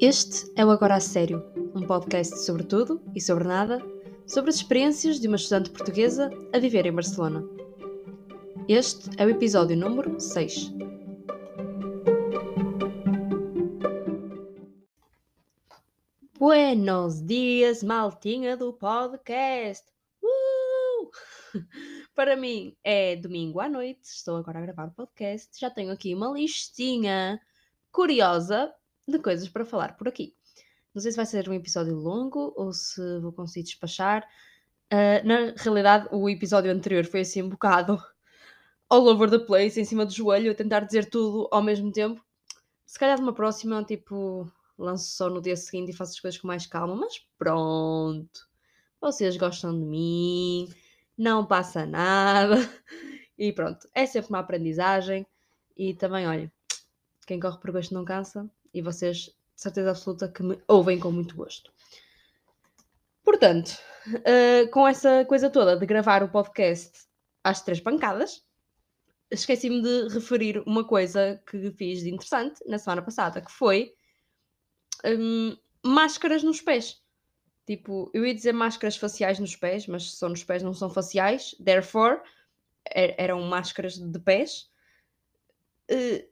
Este é o Agora a Sério, um podcast sobre tudo e sobre nada, sobre as experiências de uma estudante portuguesa a viver em Barcelona. Este é o episódio número 6. Buenos dias, maltinha do podcast! Uh! Para mim é domingo à noite, estou agora a gravar o podcast. Já tenho aqui uma listinha curiosa de coisas para falar por aqui. Não sei se vai ser um episódio longo ou se vou conseguir despachar. Uh, na realidade, o episódio anterior foi assim um bocado all over the place, em cima do joelho, a tentar dizer tudo ao mesmo tempo. Se calhar de uma próxima, tipo, lanço só no dia seguinte e faço as coisas com mais calma, mas pronto. Vocês gostam de mim, não passa nada. E pronto, é sempre uma aprendizagem. E também, olha, quem corre por gosto não cansa. E vocês, de certeza absoluta, que me ouvem com muito gosto. Portanto, uh, com essa coisa toda de gravar o podcast às três pancadas, esqueci-me de referir uma coisa que fiz de interessante na semana passada, que foi um, máscaras nos pés. Tipo, eu ia dizer máscaras faciais nos pés, mas são nos pés, não são faciais. Therefore, er eram máscaras de pés. Uh,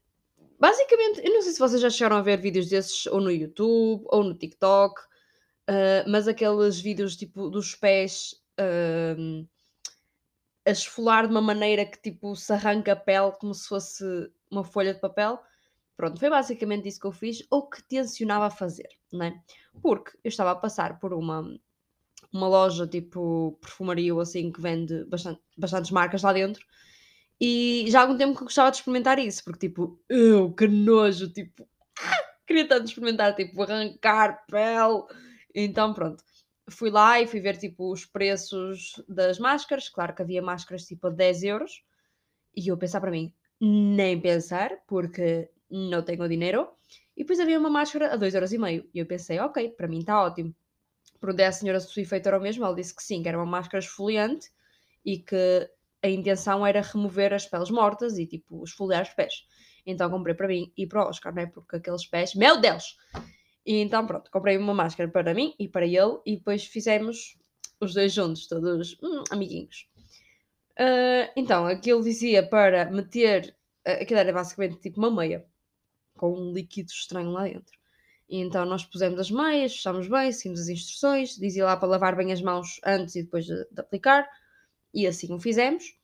basicamente, eu não sei se vocês já chegaram a ver vídeos desses ou no YouTube ou no TikTok, uh, mas aqueles vídeos tipo dos pés uh, a esfolar de uma maneira que tipo se arranca a pele como se fosse uma folha de papel. Pronto, foi basicamente isso que eu fiz, ou que tencionava fazer, né? Porque eu estava a passar por uma, uma loja tipo perfumaria ou assim que vende bastante, bastantes marcas lá dentro e já há algum tempo que eu gostava de experimentar isso, porque tipo, eu, que nojo, tipo, queria tanto experimentar, tipo, arrancar pele. Então pronto, fui lá e fui ver tipo os preços das máscaras, claro que havia máscaras tipo a 10 euros, e eu pensar para mim, nem pensar, porque não tenho dinheiro. E depois havia uma máscara a 2,5 euros. E eu pensei, ok, para mim está ótimo. Perguntei à senhora se o efeito era o mesmo. Ela disse que sim, que era uma máscara esfoliante e que a intenção era remover as peles mortas e tipo esfoliar os pés. Então comprei para mim e para o Oscar, não é? Porque aqueles pés, meu Deus! E então pronto, comprei uma máscara para mim e para ele e depois fizemos os dois juntos, todos hum, amiguinhos. Uh, então, aquilo dizia para meter, uh, aquilo era basicamente tipo uma meia com um líquido estranho lá dentro. E então nós pusemos as meias, fechámos bem, seguimos as instruções, dizia lá para lavar bem as mãos antes e depois de, de aplicar, e assim o fizemos.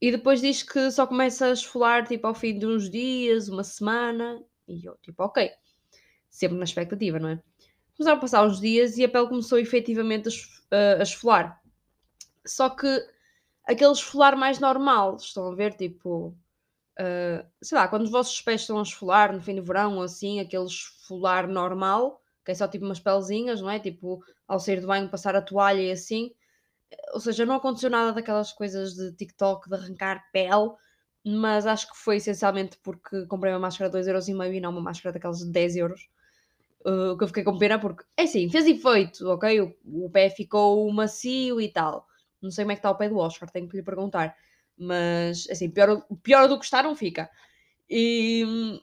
E depois diz que só começa a esfolar tipo ao fim de uns dias, uma semana, e eu tipo, ok, sempre na expectativa, não é? Começaram a passar uns dias e a pele começou efetivamente a, a esfolar. Só que aquele esfolar mais normal, estão a ver, tipo, Uh, sei lá, quando os vossos pés estão a esfolar no fim do verão ou assim, aquele esfolar normal, que é só tipo umas pelezinhas, não é? Tipo, ao sair do banho passar a toalha e assim. Ou seja, não aconteceu nada daquelas coisas de TikTok de arrancar pele, mas acho que foi essencialmente porque comprei uma máscara de 2,5€ e não uma máscara daquelas de 10€. euros. Uh, que eu fiquei com pena porque, é assim, fez efeito, ok? O, o pé ficou macio e tal. Não sei como é que está o pé do Oscar, tenho que lhe perguntar. Mas, assim, pior, pior do que está não fica. E,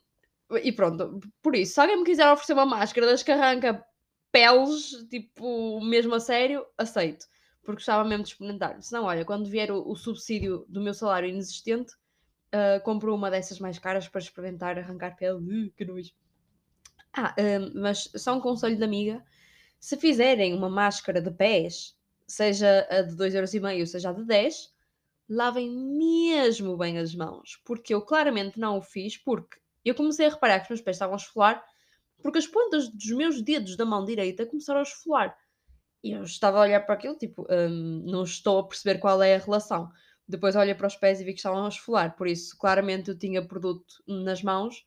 e pronto, por isso, se alguém me quiser oferecer uma máscara das que arranca peles, tipo, mesmo a sério, aceito. Porque gostava mesmo de experimentar. Se não, olha, quando vier o, o subsídio do meu salário inexistente, uh, compro uma dessas mais caras para experimentar arrancar pele. Uh, que nojo. Ah, uh, mas só um conselho de amiga. Se fizerem uma máscara de pés, seja a de 2,5€, seja a de 10, lavem mesmo bem as mãos, porque eu claramente não o fiz, porque eu comecei a reparar que os meus pés estavam a esfolar, porque as pontas dos meus dedos da mão direita começaram a esfolar. E eu estava a olhar para aquilo, tipo, hum, não estou a perceber qual é a relação. Depois olhei para os pés e vi que estavam a esfolar, por isso claramente eu tinha produto nas mãos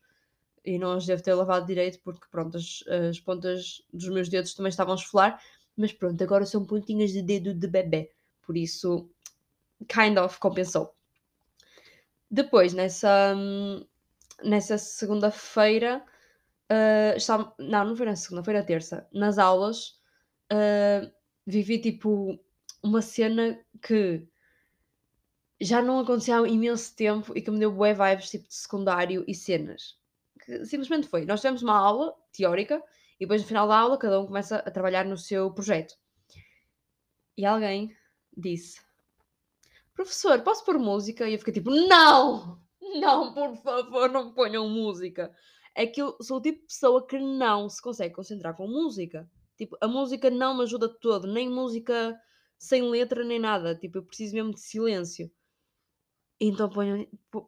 e não os devo ter lavado direito, porque pronto, as, as pontas dos meus dedos também estavam a esfolar, mas pronto, agora são pontinhas de dedo de bebê, por isso kind of compensou. Depois, nessa, nessa segunda-feira, uh, estava, não, não foi na segunda, foi na terça, nas aulas, uh, vivi tipo uma cena que já não acontecia há imenso tempo e que me deu bué vibes tipo de secundário e cenas. Que simplesmente foi. Nós tivemos uma aula teórica E depois no final da aula cada um começa a trabalhar no seu projeto. E alguém disse: Professor, posso pôr música? E eu fiquei tipo: Não! Não, por favor, não ponham música. É que eu sou o tipo de pessoa que não se consegue concentrar com música. Tipo, a música não me ajuda todo, nem música sem letra nem nada. Tipo, eu preciso mesmo de silêncio. Então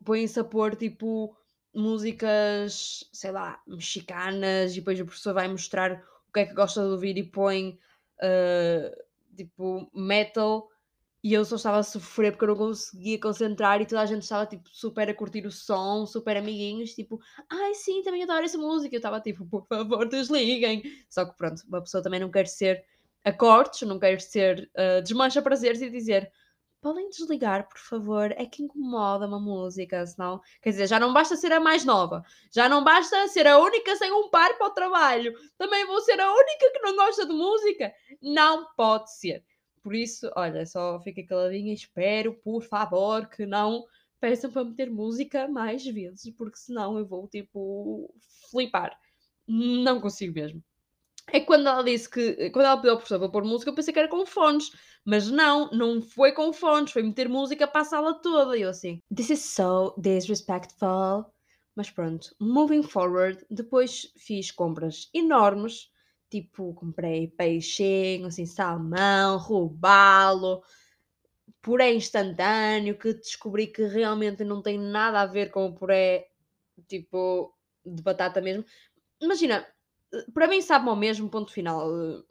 põem-se a pôr tipo músicas, sei lá, mexicanas, e depois o professor vai mostrar o que é que gosta de ouvir e põe uh, tipo metal e eu só estava a sofrer porque eu não conseguia concentrar e toda a gente estava tipo super a curtir o som, super amiguinhos, tipo, ai sim, também adoro essa música. Eu estava tipo, por favor, desliguem. Só que pronto, uma pessoa também não quer ser a cortes, não quer ser uh, desmancha prazeres e dizer podem desligar, por favor, é que incomoda uma música, senão, quer dizer, já não basta ser a mais nova, já não basta ser a única sem um par para o trabalho, também vou ser a única que não gosta de música, não pode ser. Por isso, olha, só fica caladinha e espero, por favor, que não peçam para meter música mais vezes, porque senão eu vou, tipo, flipar. Não consigo mesmo. É quando ela disse que, quando ela pediu ao professor para pôr música, eu pensei que era com fones, mas não, não foi com fones, foi meter música para a sala toda. E eu assim, this is so disrespectful. Mas pronto, moving forward, depois fiz compras enormes, tipo, comprei peixinho, assim, salmão, robalo, puré instantâneo, que descobri que realmente não tem nada a ver com o puré, tipo, de batata mesmo. Imagina, para mim sabe ao mesmo, ponto final,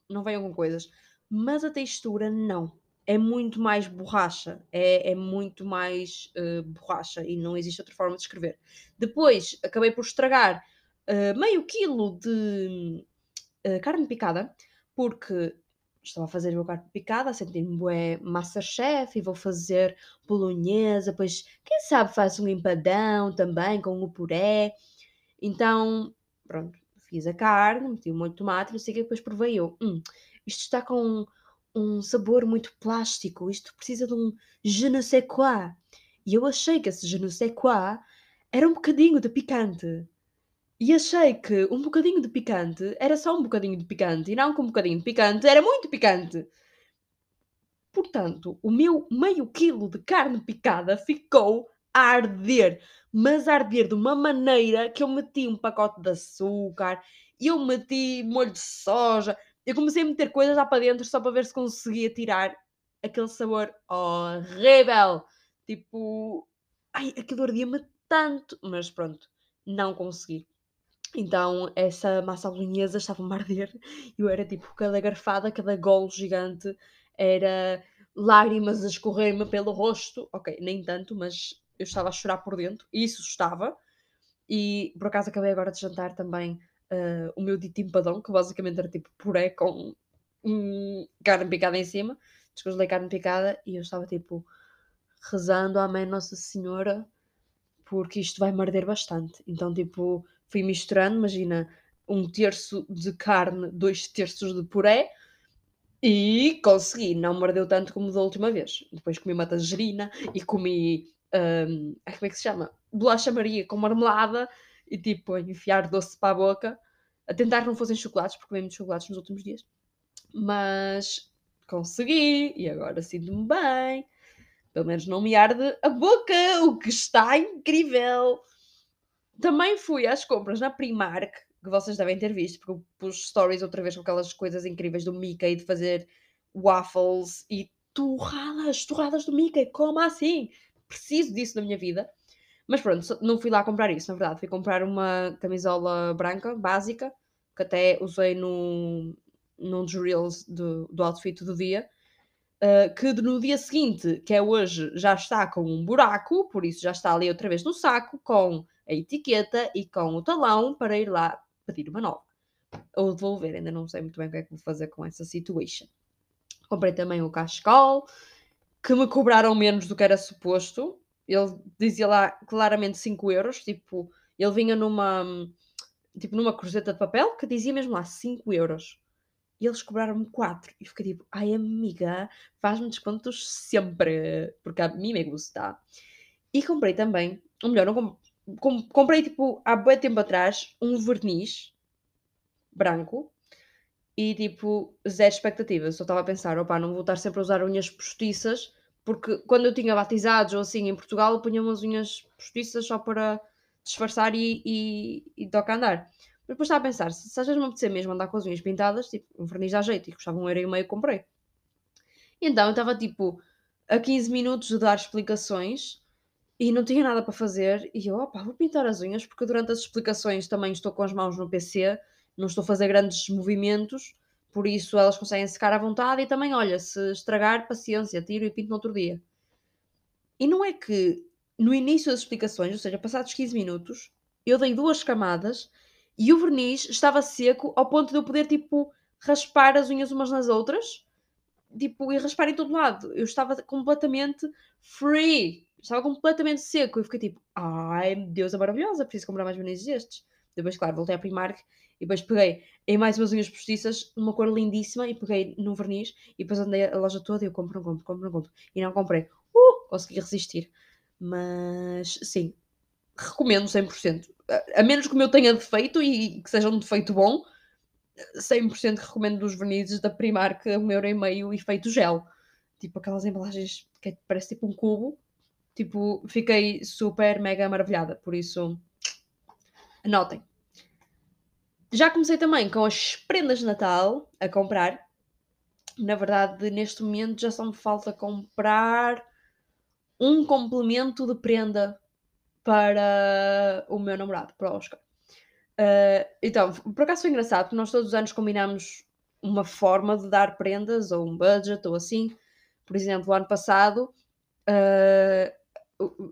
não venham com coisas. Mas a textura não. É muito mais borracha. É, é muito mais uh, borracha e não existe outra forma de escrever. Depois acabei por estragar uh, meio quilo de uh, carne picada, porque estava a fazer o meu carne picada, a sentir-me bué Masterchef e vou fazer bolonhesa, depois quem sabe faço um empadão também com o puré. Então, pronto, fiz a carne, meti um molho de tomate, não sei o que, depois provei eu. Hum, isto está com um, um sabor muito plástico, isto precisa de um je ne sais quoi. E eu achei que esse je ne sais quoi era um bocadinho de picante. E achei que um bocadinho de picante era só um bocadinho de picante, e não que um bocadinho de picante era muito picante. Portanto, o meu meio quilo de carne picada ficou a arder mas arder de uma maneira que eu meti um pacote de açúcar, eu meti molho de soja, eu comecei a meter coisas lá para dentro só para ver se conseguia tirar aquele sabor horrível. Tipo, ai, aquilo ardia-me tanto, mas pronto, não consegui. Então, essa massa bolonhesa estava a arder. Eu era tipo, cada garfada, cada golo gigante era lágrimas a escorrer-me pelo rosto. Ok, nem tanto, mas eu estava a chorar por dentro, e isso estava. E por acaso acabei agora de jantar também uh, o meu dito empadão, que basicamente era tipo puré com carne picada em cima. Descongelei carne picada e eu estava tipo rezando à Mãe Nossa Senhora porque isto vai morder bastante. Então, tipo, fui misturando, imagina, um terço de carne, dois terços de puré e consegui. Não mordeu tanto como da última vez. Depois comi uma tangerina e comi um, como é que se chama? Bolacha Maria com marmelada e tipo enfiar doce para a boca, a tentar não fossem chocolates, porque comi muitos chocolates nos últimos dias, mas consegui e agora sinto-me bem. Pelo menos não me arde a boca, o que está incrível. Também fui às compras na Primark, que vocês devem ter visto, porque eu pus stories outra vez com aquelas coisas incríveis do Mickey de fazer waffles e torradas, torradas do Mickey, como assim? preciso disso na minha vida. Mas pronto, não fui lá comprar isso, na verdade. Fui comprar uma camisola branca, básica, que até usei no, num dos reels do, do outfit do dia. Uh, que no dia seguinte, que é hoje, já está com um buraco, por isso já está ali outra vez no saco, com a etiqueta e com o talão para ir lá pedir uma nova. Ou devolver, ainda não sei muito bem o que é que vou fazer com essa situation. Comprei também o cachecol, que me cobraram menos do que era suposto. Ele dizia lá claramente 5 euros, tipo, ele vinha numa tipo numa cruzeta de papel que dizia mesmo lá 5 euros. E eles cobraram-me 4. E fiquei tipo, ai amiga, faz-me descontos sempre, porque a mim me gusta. E comprei também, ou melhor, não comprei, comprei tipo há bem tempo atrás um verniz branco e tipo, zero expectativas. Só estava a pensar, opá, não vou estar sempre a usar unhas postiças, porque quando eu tinha batizados ou assim em Portugal, eu punha umas unhas postiças só para disfarçar e, e, e andar. Mas depois estava a pensar, se, se às vezes me apetecer mesmo andar com as unhas pintadas, tipo, um verniz dá jeito, e custava um euro e meio, comprei. Então eu estava tipo a 15 minutos de dar explicações e não tinha nada para fazer. E eu, opá, vou pintar as unhas, porque durante as explicações também estou com as mãos no PC, não estou a fazer grandes movimentos, por isso elas conseguem secar à vontade. E também, olha, se estragar, paciência, tiro e pinto no outro dia. E não é que no início das explicações, ou seja, passados 15 minutos, eu dei duas camadas e o verniz estava seco ao ponto de eu poder, tipo, raspar as unhas umas nas outras, tipo, e raspar em todo lado. Eu estava completamente free. Estava completamente seco. Eu fiquei tipo, ai, Deus, é maravilhosa, preciso comprar mais vernizes destes. Depois, claro, voltei à Primark e depois peguei em mais umas unhas postiças, uma cor lindíssima, e peguei no verniz e depois andei a loja toda e eu compro, não compro, compro, não compro. E não comprei. Uh, consegui resistir. Mas, sim, recomendo 100%. A menos que o meu tenha defeito e que seja um defeito bom, 100% recomendo dos vernizes da Primark um euro e meio e feito gel. Tipo aquelas embalagens que parece tipo um cubo. Tipo, fiquei super mega maravilhada. Por isso, anotem. Já comecei também com as prendas de Natal a comprar. Na verdade, neste momento já só me falta comprar um complemento de prenda para o meu namorado, para o Oscar. Uh, então, por acaso foi engraçado, porque nós todos os anos combinamos uma forma de dar prendas, ou um budget, ou assim. Por exemplo, o ano passado, uh,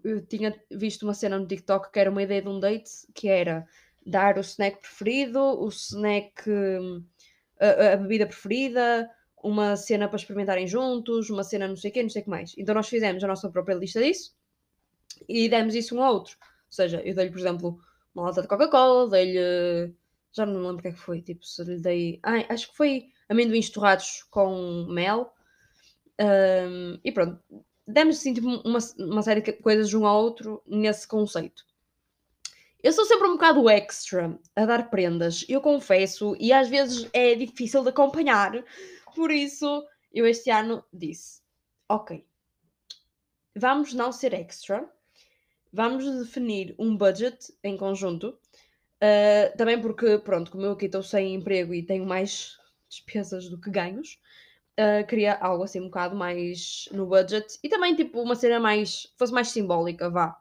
eu tinha visto uma cena no TikTok que era uma ideia de um date, que era dar o snack preferido, o snack, a, a bebida preferida, uma cena para experimentarem juntos, uma cena não sei o quê, não sei o que mais. Então nós fizemos a nossa própria lista disso e demos isso um ao outro. Ou seja, eu dei-lhe, por exemplo, uma lata de Coca-Cola, dei-lhe. Já não me lembro o que é que foi. Tipo, se lhe dei. Ai, acho que foi amendoins torrados com mel. Um, e pronto. Demos assim tipo, uma, uma série de coisas um ao outro nesse conceito. Eu sou sempre um bocado extra a dar prendas, eu confesso, e às vezes é difícil de acompanhar. Por isso, eu este ano disse: Ok, vamos não ser extra, vamos definir um budget em conjunto. Uh, também porque, pronto, como eu aqui estou sem emprego e tenho mais despesas do que ganhos, queria algo assim um bocado mais no budget e também tipo uma cena mais, fosse mais simbólica, vá.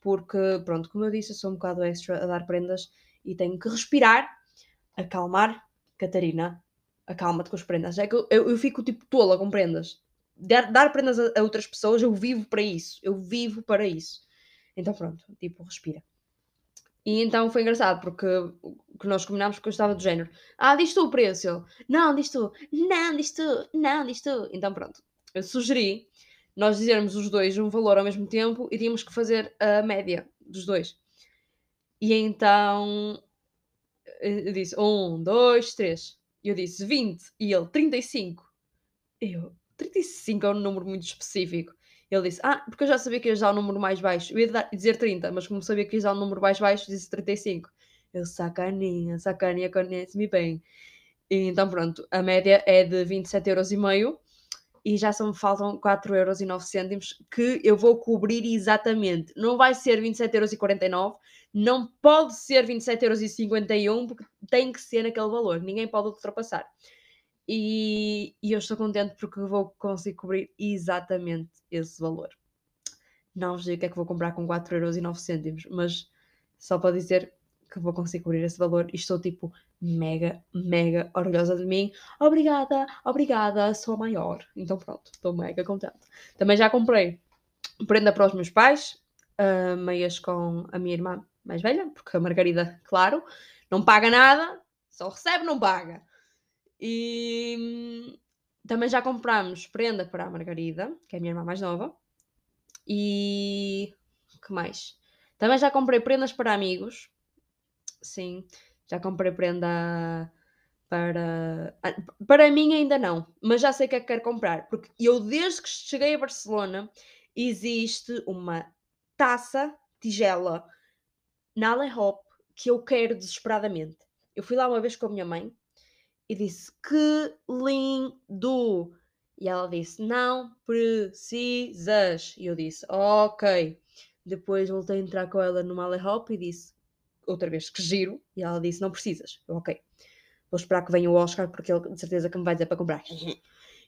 Porque, pronto, como eu disse, eu sou um bocado extra a dar prendas e tenho que respirar, acalmar. Catarina, acalma-te com as prendas. É que eu, eu, eu fico tipo tola com prendas. Dar, dar prendas a, a outras pessoas, eu vivo para isso. Eu vivo para isso. Então pronto, tipo, respira. E então foi engraçado, porque que nós combinámos que eu estava do género. Ah, diz tu o preço. Não, diz tu. Não, diz tu. Não, diz tu. Então pronto. Eu sugeri nós dizermos os dois um valor ao mesmo tempo e tínhamos que fazer a média dos dois. E então eu disse um, dois, três. E eu disse 20 e ele 35. Eu, 35 é um número muito específico. Ele disse, ah, porque eu já sabia que ia usar o um número mais baixo. Eu ia dizer 30, mas como sabia que ia usar um número mais baixo, disse 35. Eu, sacaninha, sacaninha, conhece-me bem. E, então pronto, a média é de 27,5€ e já só me faltam 4,09€ que eu vou cobrir exatamente. Não vai ser 27,49€, não pode ser 27,51€ porque tem que ser naquele valor, ninguém pode ultrapassar. E, e, eu estou contente porque vou conseguir cobrir exatamente esse valor. Não vos digo o que é que vou comprar com 4,09€, mas só para dizer que vou conseguir cobrir esse valor e estou tipo mega, mega orgulhosa de mim. Obrigada, obrigada, sou a maior. Então pronto, estou mega contente. Também já comprei prenda para os meus pais, uh, meias com a minha irmã mais velha, porque a Margarida, claro, não paga nada, só recebe, não paga. E hum, também já compramos prenda para a Margarida, que é a minha irmã mais nova. E que mais? Também já comprei prendas para amigos. Sim, já comprei prenda para. Ah, para mim ainda não, mas já sei o que é que quero comprar. Porque eu, desde que cheguei a Barcelona, existe uma taça tigela na Hop que eu quero desesperadamente. Eu fui lá uma vez com a minha mãe e disse que lindo! E ela disse: Não precisas. E eu disse: Ok. Depois voltei a entrar com ela no Male Hop e disse outra vez que giro. E ela disse: Não precisas. Eu, ok. Vou esperar que venha o Oscar porque ele de certeza que me vai dizer para comprar.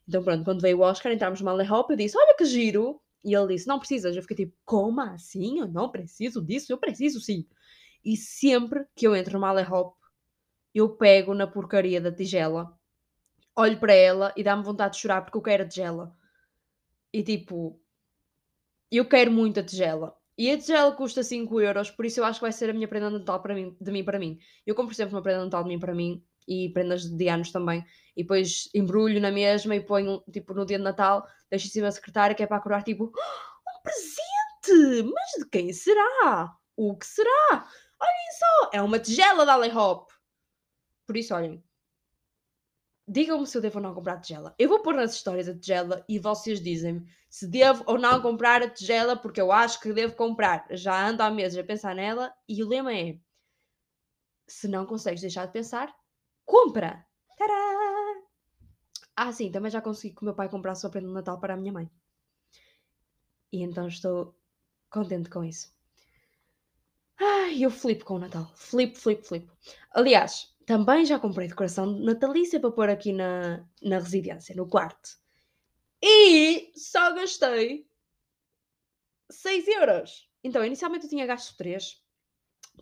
Então pronto, quando veio o Oscar, entramos no Male Hop. Eu disse: Olha que giro. E ele disse: Não precisas. Eu fiquei tipo: Como assim? Eu não preciso disso? Eu preciso sim. E sempre que eu entro no Male Hop, eu pego na porcaria da tigela, olho para ela e dá-me vontade de chorar porque eu quero a tigela. E tipo, eu quero muito a tigela. E a tigela custa 5 euros, por isso eu acho que vai ser a minha prenda de Natal para mim, de mim para mim. Eu compro sempre uma prenda de Natal de mim para mim e prendas de anos também. E depois embrulho na mesma e ponho, tipo, no dia de Natal, deixo em cima da secretária que é para acordar, tipo, oh, um presente! Mas de quem será? O que será? Olhem só! É uma tigela da Ale Hop! Por isso, olhem, digam-me se eu devo ou não comprar a tigela. Eu vou pôr nas histórias a tigela e vocês dizem-me se devo ou não comprar a tigela, porque eu acho que devo comprar. Já ando há meses a pensar nela e o lema é: se não consegues deixar de pensar, compra! Tadá! Ah, sim, também já consegui que o meu pai comprasse o prenda de Natal para a minha mãe. E então estou contente com isso. Ai, eu flipo com o Natal. Flipo, flipo, flipo. Aliás, também já comprei decoração natalícia para pôr aqui na, na residência, no quarto. E só gastei 6 euros. Então, inicialmente eu tinha gasto 3,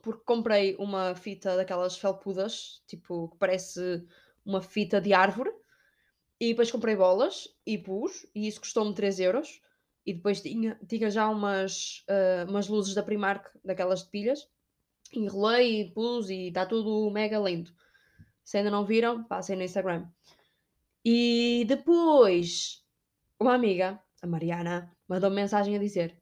porque comprei uma fita daquelas felpudas, tipo, que parece uma fita de árvore. E depois comprei bolas e pus, e isso custou-me 3 euros. E depois tinha, tinha já umas, uh, umas luzes da Primark, daquelas de pilhas. Enrolei e pus e está tudo mega lindo. Se ainda não viram, passem no Instagram. E depois, uma amiga, a Mariana, mandou -me mensagem a dizer: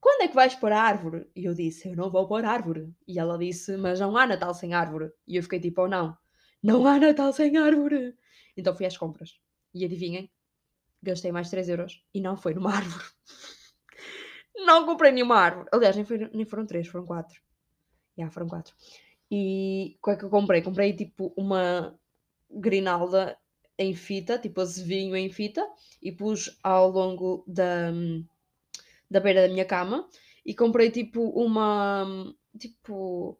Quando é que vais pôr a árvore? E eu disse: Eu não vou pôr árvore. E ela disse: Mas não há Natal sem árvore. E eu fiquei tipo: Oh, não, não há Natal sem árvore. Então fui às compras. E adivinhem, gastei mais 3 euros e não foi numa árvore. não comprei nenhuma árvore. Aliás, nem, foi, nem foram 3, foram 4. Já, foram 4. E qual é que eu comprei? Comprei tipo uma grinalda em fita, tipo azevinho em fita, e pus ao longo da, da beira da minha cama. E comprei tipo uma. Tipo.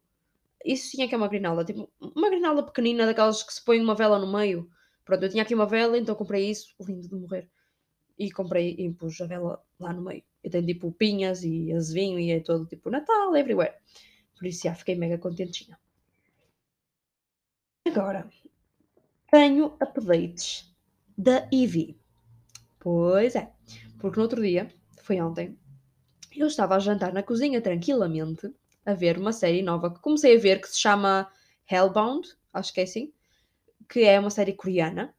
Isso tinha que é uma grinalda, tipo uma grinalda pequenina, daquelas que se põe uma vela no meio. Pronto, eu tinha aqui uma vela, então comprei isso, lindo de morrer. E comprei e pus a vela lá no meio. E tem tipo pinhas e azevinho e é todo tipo Natal, everywhere. Por isso já fiquei mega contentinha. Agora, tenho updates da Eevee. Pois é, porque no outro dia, foi ontem, eu estava a jantar na cozinha tranquilamente a ver uma série nova que comecei a ver que se chama Hellbound, acho que é assim, que é uma série coreana,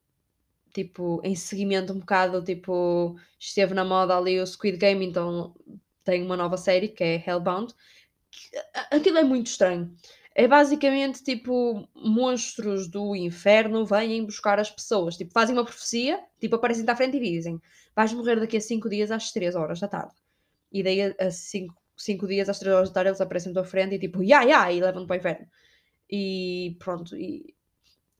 tipo, em seguimento um bocado, tipo, esteve na moda ali o Squid Game, então tem uma nova série que é Hellbound. Aquilo é muito estranho. É basicamente tipo monstros do inferno vêm buscar as pessoas. Tipo, fazem uma profecia, tipo, aparecem-te à frente e dizem: vais morrer daqui a 5 dias às 3 horas da tarde. E daí a 5 dias às 3 horas da tarde eles aparecem à frente e tipo, ya, ya, e levam-te para o inferno. E pronto, e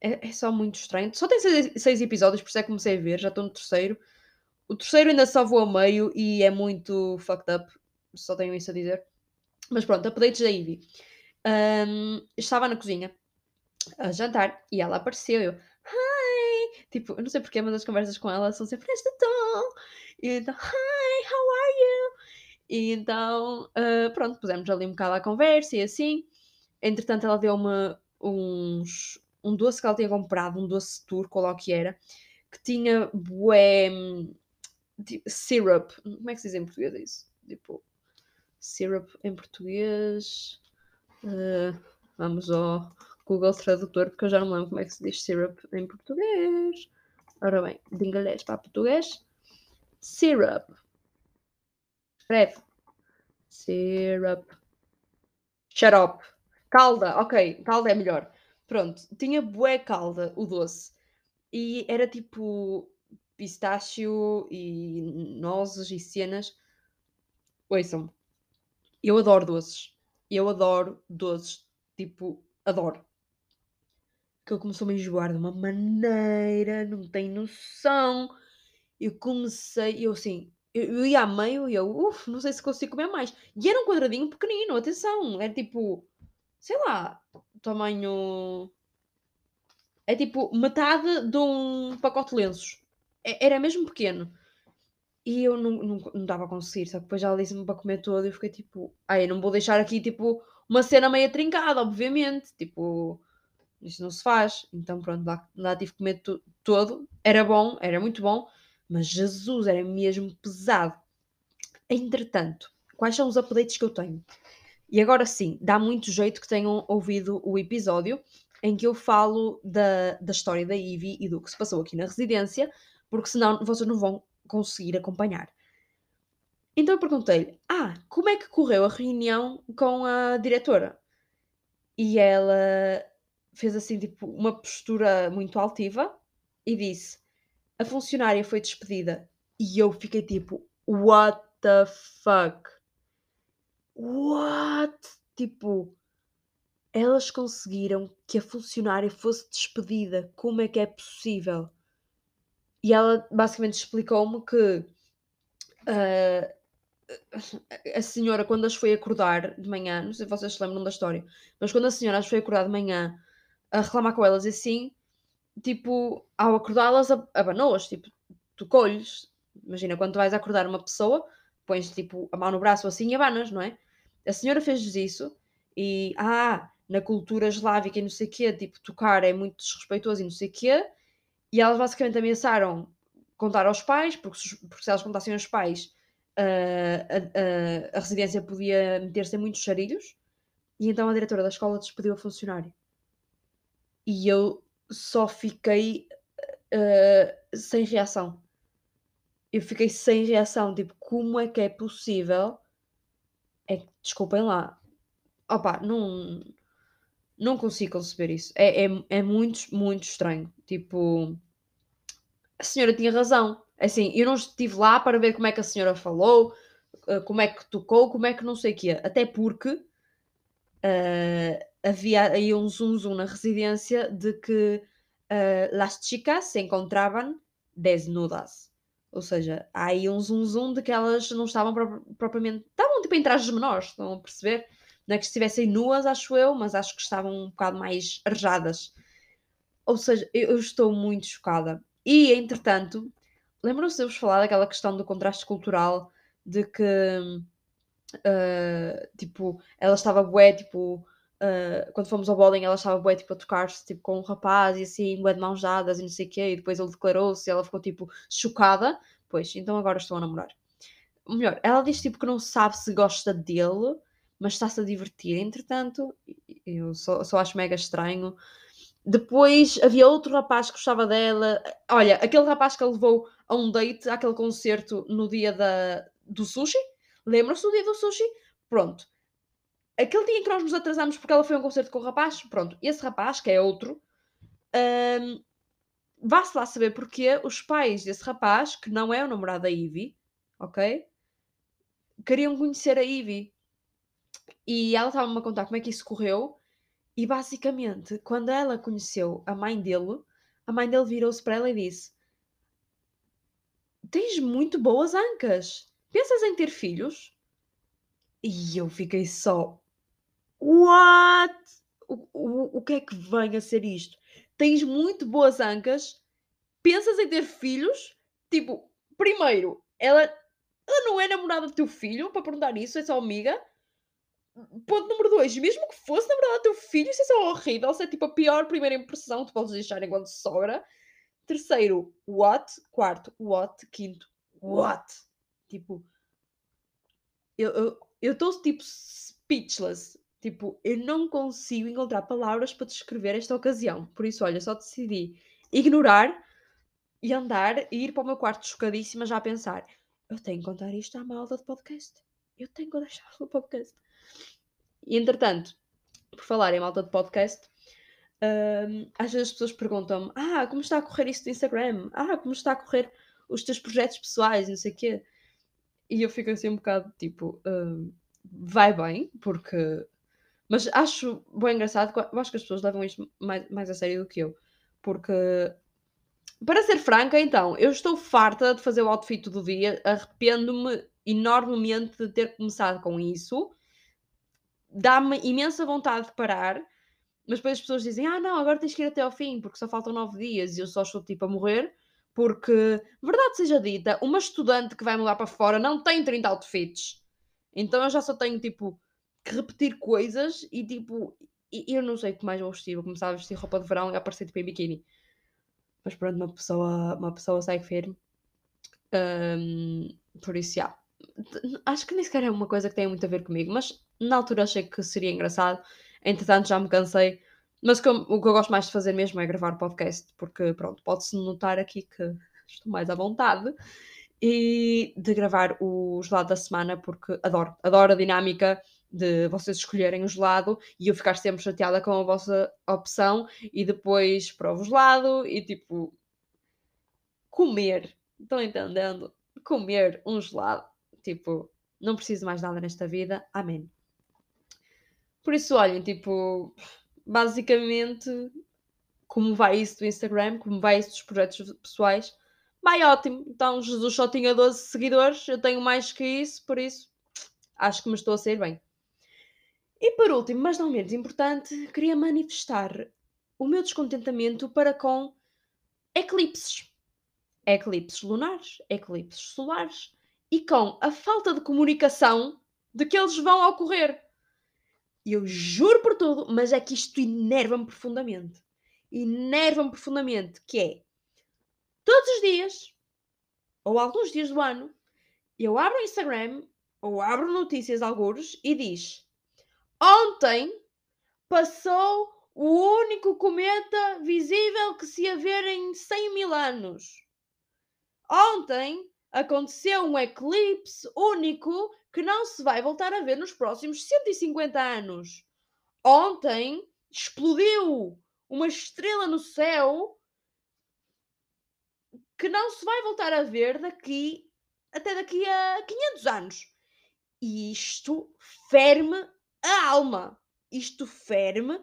é, é, só muito estranho. Só tem 6 episódios, por isso é que comecei a ver, já estou no terceiro. O terceiro ainda só vou a meio e é muito fucked up. Só tenho isso a dizer. Mas pronto, updates da Ivy um, estava na cozinha a jantar e ela apareceu. Eu, hi! Tipo, eu não sei porque, mas as conversas com ela são sempre neste tom. E então, hi, how are you? E então, uh, pronto, pusemos ali um bocado a conversa e assim. Entretanto, ela deu-me uns, um doce que ela tinha comprado, um doce turco, ou o que era, que tinha bué tipo, syrup. Como é que se diz em português isso? Tipo, syrup em português. Uh, vamos ao Google Tradutor, porque eu já não lembro como é que se diz syrup em português. Ora bem, de inglês para português. Syrup. Escreve. Syrup. Xarope. Calda, ok. Calda é melhor. Pronto. Tinha bué calda, o doce. E era tipo pistácio e nozes e cenas. Ouçam. Eu adoro doces. Eu adoro doces, tipo, adoro. que ele começou-me a enjoar de uma maneira, não tem noção. Eu comecei, eu assim, eu, eu ia a meio e eu, uff, não sei se consigo comer mais. E era um quadradinho pequenino, atenção, era tipo, sei lá, tamanho. É tipo metade de um pacote de lenços. É- Era mesmo pequeno. E eu não, não, não dava a conseguir, só que depois ela disse-me para comer todo e eu fiquei tipo, ai, eu não vou deixar aqui tipo uma cena meio trincada, obviamente. Tipo, isso não se faz. Então pronto, lá, lá tive que comer to- todo. Era bom, era muito bom, mas Jesus, era mesmo pesado. Entretanto, quais são os updates que eu tenho? E agora sim, dá muito jeito que tenham ouvido o episódio em que eu falo da, da história da Ivy e do que se passou aqui na residência, porque senão vocês não vão conseguir acompanhar. Então eu perguntei-lhe: Ah, como é que correu a reunião com a diretora? E ela fez assim, tipo, uma postura muito altiva e disse: A funcionária foi despedida. E eu fiquei tipo: What the fuck? What? Tipo, elas conseguiram que a funcionária fosse despedida. Como é que é possível? E ela basicamente explicou-me que ah, a senhora, quando as foi acordar de manhã, não sei se vocês se lembram da história, mas quando a senhora as foi acordar de manhã a reclamar com elas e assim, tipo, ao acordá-las, ab- abanou-as, tipo, tocou-lhes. Imagina, quando vais acordar uma pessoa, pões tipo a mão no braço assim e abanas, não é? A senhora fez-lhes isso e, ah, na cultura eslávica e não sei o quê, tipo, tocar é muito desrespeitoso e não sei o quê, e elas basicamente ameaçaram contar aos pais, porque, se- porque se elas contassem aos pais, ah, a, a- a residência podia meter-se em muitos charilhos, e então a diretora da escola despediu a funcionária. E eu só fiquei ah, sem reação. Eu fiquei sem reação, tipo, como é que é possível? É que, desculpem lá, opa, não, não consigo conceber isso. É, é, é muito, muito estranho. Tipo, a senhora tinha razão. Assim, eu não estive lá para ver como é que a senhora falou, eh, como é que tocou, como é que não sei o quê. Até porque eh, havia aí um zoom zoom na residência de que eh, las chicas se encontravam desnudas. Ou seja, há aí um zoom zoom de que elas não estavam pro- propriamente. Estavam tipo em trajes menores, estão a perceber? Não é que estivessem nuas, acho eu, mas acho que estavam um bocado mais arejadas. Ou seja, eu, eu estou muito chocada. E, entretanto, lembram-se de eu vos falar daquela questão do contraste cultural de que, ah, tipo, ela estava bué, tipo, ah, quando fomos ao bowling, ela estava bué, tipo, a tocar-se, tipo, com um rapaz e assim, bué de mãos dadas e não sei o quê, e depois ele declarou-se e ela ficou, tipo, chocada. Pois, então agora estou a namorar. Melhor, ela diz, tipo, que não sabe se gosta dele, mas está-se a divertir. Entretanto, eu só, só acho mega estranho. Depois havia outro rapaz que gostava dela. Olha, aquele rapaz que a levou a um date, àquele concerto no dia da, do sushi. Lembram-se do dia do sushi? Pronto. Aquele dia em que nós nos atrasamos porque ela foi a um concerto com o rapaz, pronto. Esse rapaz, que é outro, hum, vá-se lá saber porque os pais desse rapaz, que não é o namorado da Ivy, ok? Queriam conhecer a Ivy. E ela estava-me a contar como é que isso correu. E basicamente, quando ela conheceu a mãe dele, a mãe dele virou-se para ela e disse: Tens muito boas ancas. Pensas em ter filhos? E eu fiquei só: What? O, o, o que é que vem a ser isto? Tens muito boas ancas? Pensas em ter filhos? Tipo, primeiro, ela, ela não é namorada do teu filho para perguntar isso, é só amiga. Ponto número 2, mesmo que fosse namorada do teu filho, isso é horrível, isso é tipo a pior primeira impressão que tu podes deixar enquanto sogra. Terceiro, what? Quarto, what? Quinto, what? Tipo, eu estou tipo speechless. Tipo, eu não consigo encontrar palavras para descrever esta ocasião. Por isso, olha, só decidi ignorar e andar e ir para o meu quarto chocadíssima já a pensar: eu tenho que contar isto à malta de podcast. Eu tenho que deixar no podcast. E entretanto, por falar em malta de podcast, hum, às vezes as pessoas perguntam-me: Ah, como está a correr isso do Instagram? Ah, como está a correr os teus projetos pessoais? Não sei o quê. E eu fico assim um bocado tipo: hum, vai bem, porque Mas acho bem engraçado, eu acho que as pessoas levam isto mais, mais a sério do que eu. Porque, para ser franca, então, eu estou farta de fazer o outfit do dia, arrependo-me enormemente de ter começado com isso. Dá-me imensa vontade de parar, mas depois as pessoas dizem: Ah, não, agora tens que ir até ao fim, porque só faltam nove dias e eu só estou tipo a morrer. Porque, verdade seja dita, uma estudante que vai mudar para fora não tem 30 outfits. Então eu já só tenho tipo que repetir coisas e tipo, eu não sei o que mais vou vestir, vou começar a vestir roupa de verão e aparecer tipo em biquíni. Mas pronto, uma pessoa, uma pessoa segue firme. Um, por isso, já. Acho que nem sequer é uma coisa que tem muito a ver comigo, mas na altura achei que seria engraçado. Entretanto, já me cansei. Mas o que, eu, o que eu gosto mais de fazer mesmo é gravar podcast, porque pronto, pode-se notar aqui que estou mais à vontade e de gravar o gelado da semana, porque adoro, adoro a dinâmica de vocês escolherem o gelado e eu ficar sempre chateada com a vossa opção e depois provo o gelado e tipo comer, estão entendendo? Comer um gelado, tipo, não preciso mais nada nesta vida, amém. Por isso, olhem, tipo, basicamente, como vai isso do Instagram, como vai isso dos projetos pessoais, vai ótimo. Então, Jesus só tinha 12 seguidores, eu tenho mais que isso, por isso acho que me estou a sair bem. E por último, mas não menos importante, queria manifestar o meu descontentamento para com eclipses. Eclipses lunares, eclipses solares e com a falta de comunicação de que eles vão ocorrer. Eu juro por tudo, mas é que isto enerva-me profundamente. Enerva-me profundamente, que é todos os dias, ou alguns dias do ano, eu abro o Instagram ou abro notícias alguns e diz ontem passou o único cometa visível que se ia ver em 100 mil anos. Ontem aconteceu um eclipse único que não se vai voltar a ver nos próximos 150 anos. Ontem explodiu uma estrela no céu que não se vai voltar a ver daqui até daqui a 500 anos. E isto ferme a alma. Isto ferme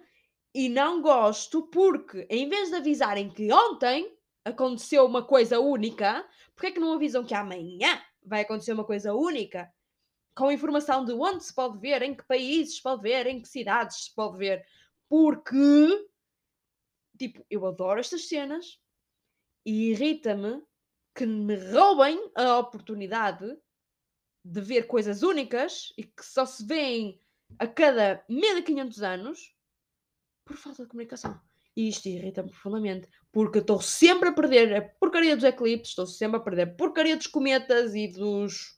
e não gosto porque, em vez de avisarem que ontem aconteceu uma coisa única, porque é que não avisam que amanhã vai acontecer uma coisa única? Com informação de onde se pode ver, em que países se pode ver, em que cidades se pode ver. Porque, tipo, eu adoro estas cenas e irrita-me que me roubem a oportunidade de ver coisas únicas e que só se vêem a cada 1500 anos por falta de comunicação. E isto irrita-me profundamente, porque estou sempre a perder a porcaria dos eclipses, estou sempre a perder a porcaria dos cometas e dos,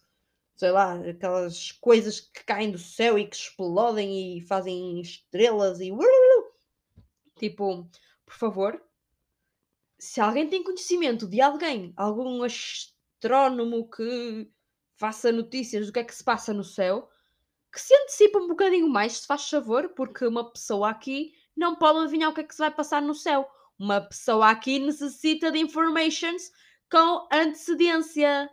sei lá, aquelas coisas que caem do céu e que explodem e fazem estrelas e. Tipo, por favor, se alguém tem conhecimento de alguém, algum astrónomo que faça notícias do que é que se passa no céu, que se antecipa um bocadinho mais, se faz favor, porque uma pessoa aqui não pode adivinhar o que é que se vai passar no céu. Uma pessoa aqui necessita de informations com antecedência.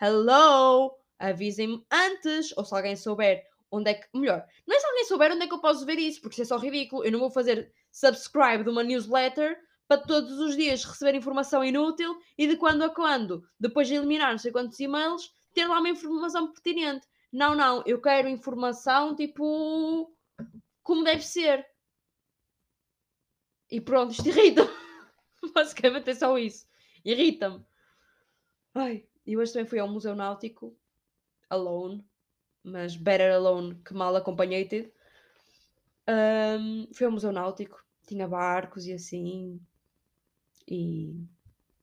Hello! Avisem-me antes, ou se alguém souber onde é que. Melhor, não é se alguém souber onde é que eu posso ver isso, porque isso é só ridículo. Eu não vou fazer subscribe de uma newsletter para todos os dias receber informação inútil e de quando a quando, depois de eliminar não sei quantos e-mails, ter lá uma informação pertinente. Não, não, eu quero informação tipo como deve ser. E pronto, isto irrita-me. Basicamente é só isso. Irrita-me. Ai, e hoje também fui ao Museu Náutico, alone, mas better alone que mal acompanhated. Um, fui ao Museu Náutico, tinha barcos e assim, e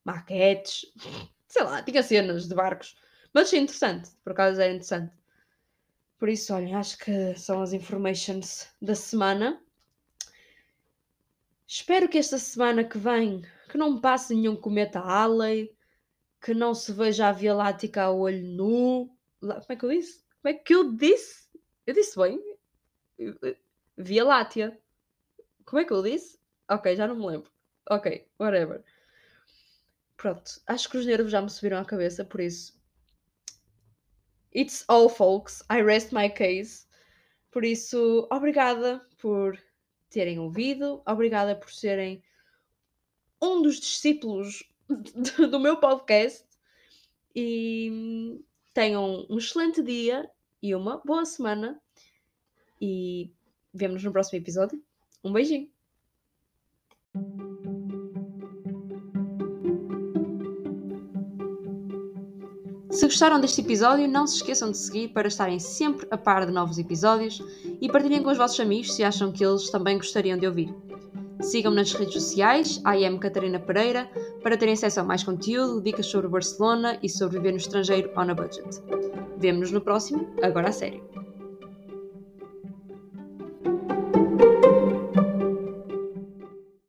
maquetes, sei lá, tinha cenas de barcos, mas achei interessante, por acaso era interessante. Por isso, olhem, acho que são as informations da semana. Espero que esta semana que vem que não passe nenhum cometa Halley, que não se veja a Via Láctea a olho nu. Como é que eu disse? Como é que eu disse? Eu disse bem? Via Láctea. Como é que eu disse? Ok, já não me lembro. Ok, whatever. Pronto, acho que os nervos já me subiram à cabeça, por isso It's all, folks. I rest my case. Por isso, obrigada por terem ouvido, obrigada por serem um dos discípulos do meu podcast e tenham um excelente dia e uma boa semana e vemos no próximo episódio. Um beijinho! Se gostaram deste episódio, não se esqueçam de seguir para estarem sempre a par de novos episódios e partilhem com os vossos amigos se acham que eles também gostariam de ouvir. Sigam-me nas redes sociais, am Catarina Pereira, para terem acesso a mais conteúdo, dicas sobre Barcelona e sobre viver no estrangeiro on a budget. Vemo-nos no próximo, agora a sério.